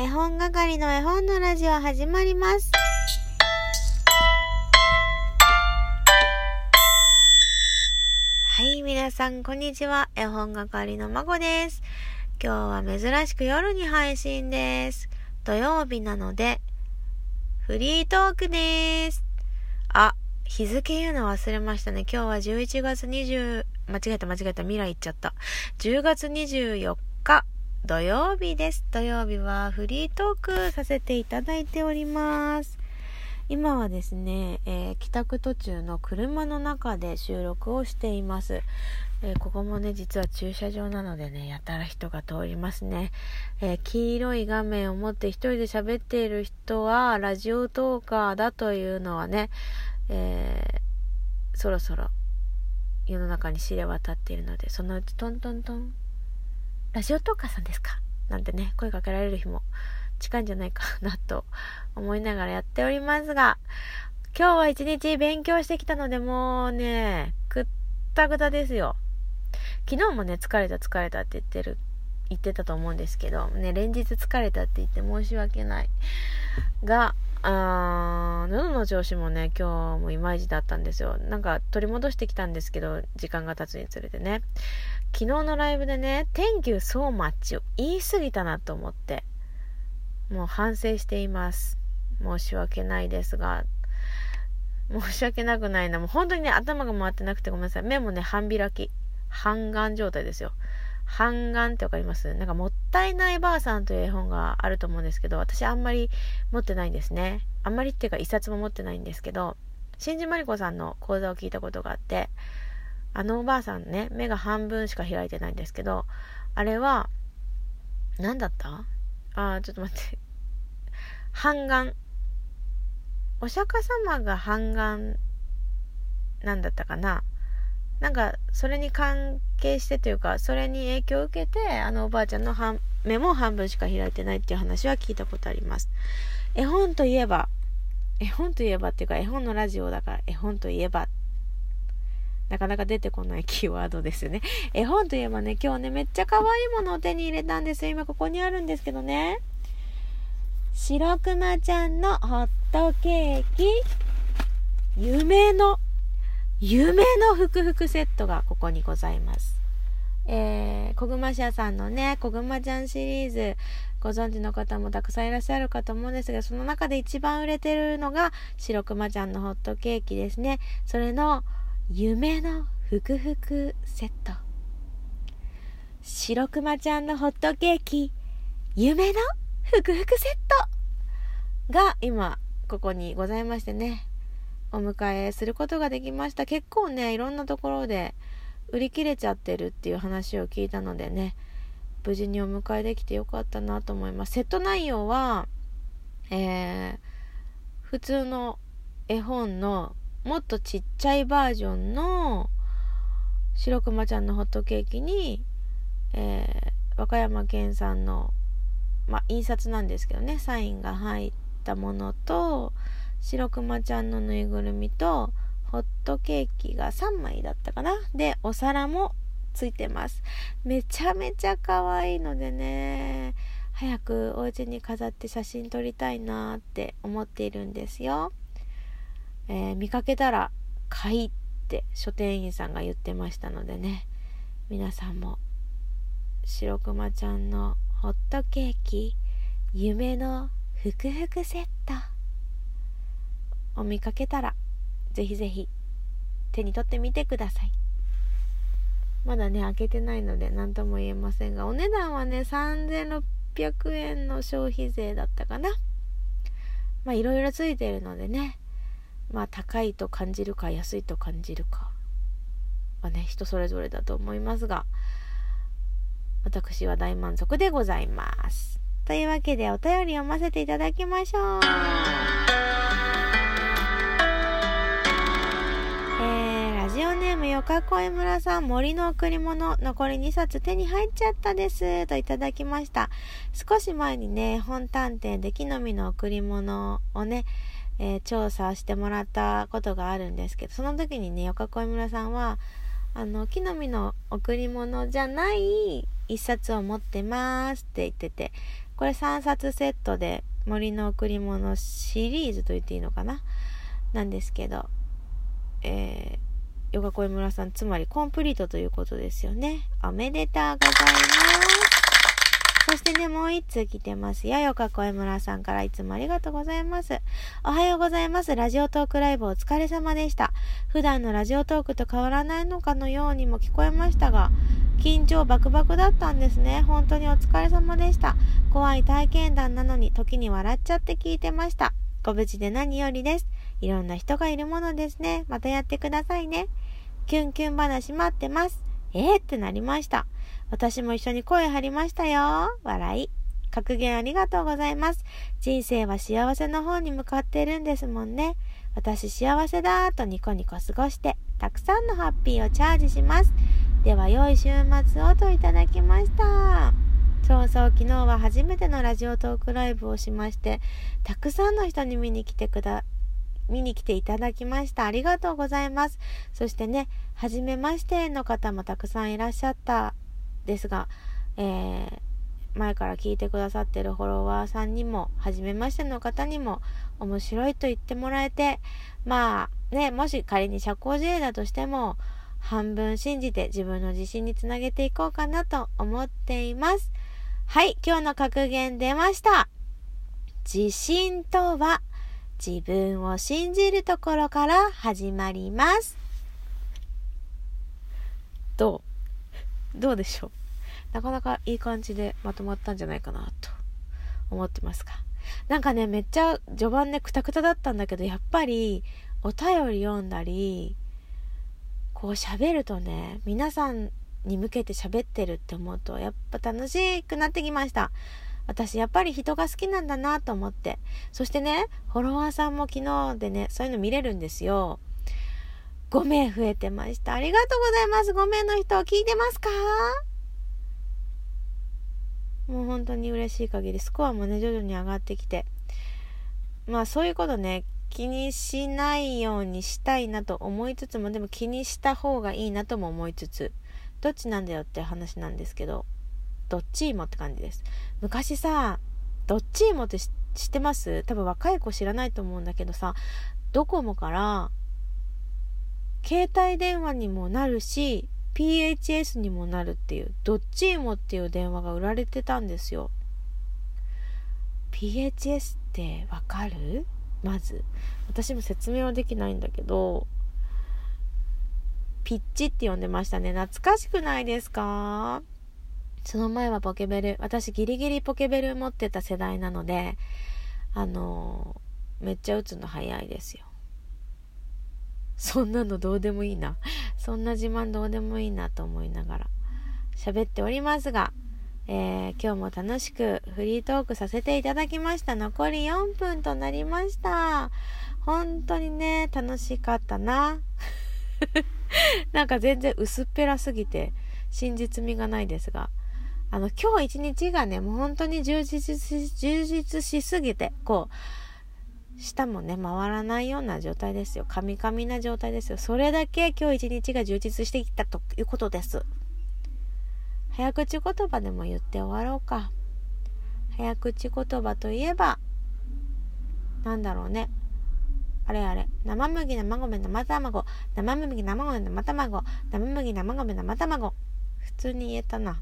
絵本係の絵本のラジオ始まります。はい、皆さん、こんにちは。絵本係のまこです。今日は珍しく夜に配信です。土曜日なので、フリートークです。あ、日付言うの忘れましたね。今日は11月20、間違えた間違えた未来言っちゃった。10月24日土曜日です。土曜日はフリートークさせていただいております。今はですね、えー帰宅途中の車の中で収録をしています。えーここもね、実は駐車場なのでね、やたら人が通りますね。えー黄色い画面を持って一人で喋っている人は、ラジオトーカーだというのはね、えーそろそろ世の中に知れ渡っているので、そのうちトントントン、ラジオトーカーさんですか？なんてね、声かけられる日も近いんじゃないかなと思いながらやっておりますが、今日は一日勉強してきたので、もうね、くったくたですよ。昨日もね、疲れた疲れたって言ってる、言ってたと思うんですけど、ね、連日疲れたって言って申し訳ない。が、あー喉の調子もね、今日もいまいちだったんですよ。なんか取り戻してきたんですけど、時間が経つにつれてね。昨日のライブでね、Thank you so much を言い過ぎたなと思って、もう反省しています。申し訳ないですが、申し訳なくないな。もう本当にね、頭が回ってなくてごめんなさい。目もね、半開き。半眼状態ですよ。半眼ってわかります？なんか、もったいないばあさんという絵本があると思うんですけど、私あんまり持ってないんですね。あんまりっていうか一冊も持ってないんですけど、新島まりこさんの講座を聞いたことがあって、あのおばあさんね、目が半分しか開いてないんですけど、あれは、何だった？あー、ちょっと待って。半眼。お釈迦様が半眼なんだったかな？なんか、それに関係してというか、それに影響を受けて、あのおばあちゃんの半目も半分しか開いてないっていう話は聞いたことあります。絵本といえば、絵本といえばっていうか、絵本のラジオだから、絵本といえば、なかなか出てこないキーワードですよね。絵本といえばね、今日ね、めっちゃ可愛いものを手に入れたんですよ。今ここにあるんですけどね。白くまちゃんのホットケーキ、夢の、夢のふくふくセットがここにございます。えー、こぐま社さんのね、こぐまちゃんシリーズ、ご存知の方もたくさんいらっしゃるかと思うんですが、その中で一番売れてるのが、白くまちゃんのホットケーキですね。それの、夢のふくふくセット。白くまちゃんのホットケーキ、夢のふくふくセットが今、ここにございましてね、お迎えすることができました。結構ね、いろんなところで売り切れちゃってるっていう話を聞いたのでね、無事にお迎えできてよかったなと思います。セット内容は、えー、普通の絵本のもっとちっちゃいバージョンの白くまちゃんのホットケーキに、えー、和歌山県産の、ま、印刷なんですけどね、サインが入ったものと、白くまちゃんのぬいぐるみと、ホットケーキが3枚だったかな。で、お皿もついてます。めちゃめちゃ可愛いのでね、早くお家に飾って写真撮りたいなって思っているんですよ。えー見かけたら買いって書店員さんが言ってましたのでね、皆さんも白くまちゃんのホットケーキ、夢のふくふくセット。お見かけたら、ぜひぜひ手に取ってみてください。まだね、開けてないので何とも言えませんが、お値段はね、3600円の消費税だったかな。まあ、いろいろついてるのでね、まあ、高いと感じるか、安いと感じるかはね、人それぞれだと思いますが、私は大満足でございます。というわけで、お便り読ませていただきましょう。ムよかこい村さん、森の贈り物、残り2冊手に入っちゃったです。といただきました。少し前にね、本探偵で木の実の贈り物をね、えー調査してもらったことがあるんですけど、その時にね、よかこい村さんは、あの、木の実の贈り物じゃない1冊を持ってますって言ってて、これ3冊セットで森の贈り物シリーズと言っていいのかな？なんですけど、えー、ヨガコエ村さん、つまりコンプリートということですよね。おめでとうございます。そしてね、もう一通来てますよ。よかこえむらさんからいつもありがとうございます。おはようございます。ラジオトークライブお疲れ様でした。普段のラジオトークと変わらないのかのようにも聞こえましたが、緊張バクバクだったんですね。本当にお疲れ様でした。怖い体験談なのに時に笑っちゃって聞いてました。ご無事で何よりです。いろんな人がいるものですね。またやってくださいね。キュンキュン話待ってます。えー、ってなりました。私も一緒に声張りましたよ。笑い。格言ありがとうございます。人生は幸せの方に向かっているんですもんね。私幸せだーとニコニコ過ごして、たくさんのハッピーをチャージします。では、良い週末をといただきました。そうそう、昨日は初めてのラジオトークライブをしまして、たくさんの人に見に来てくだ、見に来ていただきました。ありがとうございます。そしてね、はじめましての方もたくさんいらっしゃったですが、えー、前から聞いてくださってるフォロワーさんにも、初めましての方にも、面白いと言ってもらえて、まあ、ね、もし仮に社交辞令だとしても、半分信じて自分の自信につなげていこうかなと思っています。はい、今日の格言出ました。自信とは、自分を信じるところから始まります。どう？どうでしょう？なかなかいい感じでまとまったんじゃないかなと思ってますか。なんかね、めっちゃ序盤ね、くたくただったんだけど、やっぱりお便り読んだり、こう喋るとね、皆さんに向けて喋ってるって思うと、やっぱ楽しくなってきました。私やっぱり人が好きなんだなと思って。そしてね、フォロワーさんも昨日でね、そういうの見れるんですよ。5名増えてました。ありがとうございます。5名の人聞いてますか？もう本当に嬉しい限り、スコアもね、徐々に上がってきて。まあそういうことね、気にしないようにしたいなと思いつつも、でも気にした方がいいなとも思いつつ、どっちなんだよって話なんですけど、どっちもって感じです。昔さ、どっちもって知ってます？多分若い子知らないと思うんだけどさ、ドコモから、携帯電話にもなるし、PHS にもなるっていう、どっちもっていう電話が売られてたんですよ。PHS ってわかる？まず。私も説明はできないんだけど、ピッチって呼んでましたね。懐かしくないですか？その前はポケベル。私ギリギリポケベル持ってた世代なので、あのめっちゃ打つの早いですよ。そんなのどうでもいいな。そんな自慢どうでもいいなと思いながら喋っておりますが、えー、今日も楽しくフリートークさせていただきました。残り4分となりました。本当にね、楽しかったな。なんか全然薄っぺらすぎて真実味がないですが、あの、今日一日がね、もう本当に充実し、充実しすぎて、こう、舌もね、回らないような状態ですよ。カミカミな状態ですよ。それだけ今日一日が充実してきたということです。早口言葉でも言って終わろうか。早口言葉といえば、なんだろうね。あれあれ。生麦、生米、生卵。生麦、生米、生卵。生麦、生米、生卵。普通に言えたな。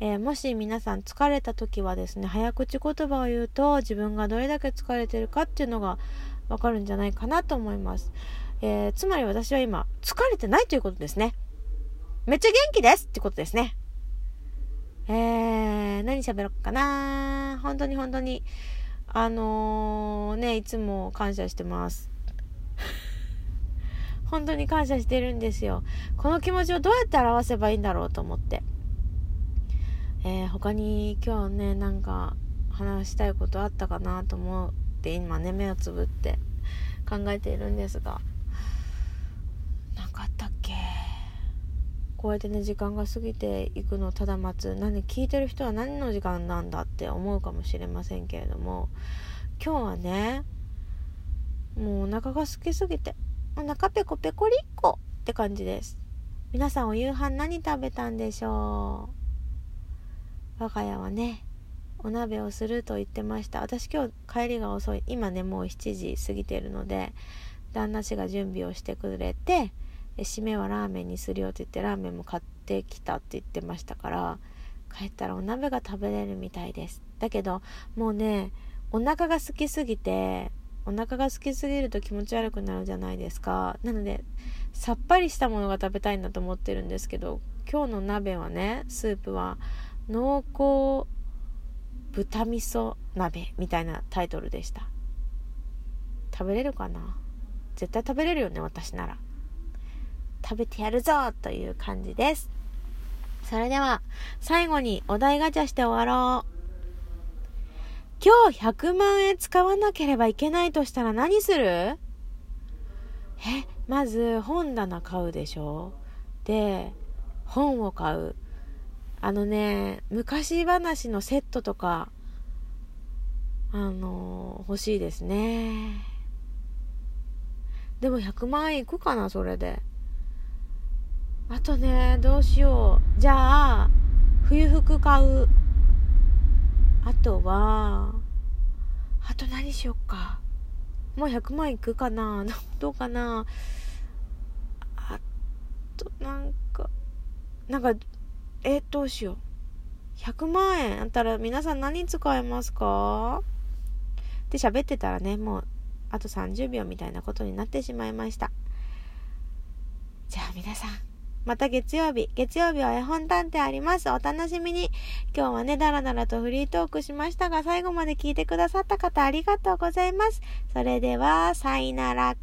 えー、もし皆さん疲れた時はですね、早口言葉を言うと自分がどれだけ疲れてるかっていうのがわかるんじゃないかなと思います。えー、つまり私は今、疲れてないということですね。めっちゃ元気ですってことですね。えー、何喋ろうかな本当に本当に、あのー、ね、いつも感謝してます。本当に感謝してるんですよ。この気持ちをどうやって表せばいいんだろうと思って。えー、他に今日ねなんか話したいことあったかなと思って今ね目をつぶって考えているんですが何かあったっけ？こうやってね時間が過ぎていくのをただ待つ。何聞いてる人は何の時間なんだって思うかもしれませんけれども今日はねもうお腹が空きすぎてお腹ペコペコリッコって感じです。皆さんお夕飯何食べたんでしょう？我が家はねお鍋をすると言ってました。私今日帰りが遅い。今ねもう7時過ぎてるので旦那氏が準備をしてくれて締めはラーメンにするよって言ってラーメンも買ってきたって言ってましたから帰ったらお鍋が食べれるみたいです。だけどもうねお腹が空きすぎてお腹が空きすぎると気持ち悪くなるじゃないですか。なのでさっぱりしたものが食べたいんだと思ってるんですけど今日の鍋はねスープは濃厚豚味噌鍋みたいなタイトルでした。食べれるかな？絶対食べれるよね私なら。食べてやるぞという感じです。それでは最後にお題ガチャして終わろう。今日100万円使わなければいけないとしたら何する？えまず本棚買うでしょ？で本を買う。あのね、昔話のセットとか、あの欲しいですね。でも100万円いくかな、それで。あとね、どうしよう。じゃあ、冬服買う。あとは、あと何しよっか。もう100万いくかな どうかなあと、なんか、なんか、えどうしよう100万円あったら皆さん何使えますか？って喋ってたらねもうあと30秒みたいなことになってしまいましたじゃあ皆さんまた月曜日。月曜日は絵本探偵あります。お楽しみに。今日はね、だらだらとフリートークしましたが、最後まで聞いてくださった方ありがとうございます。それでは、さいなら。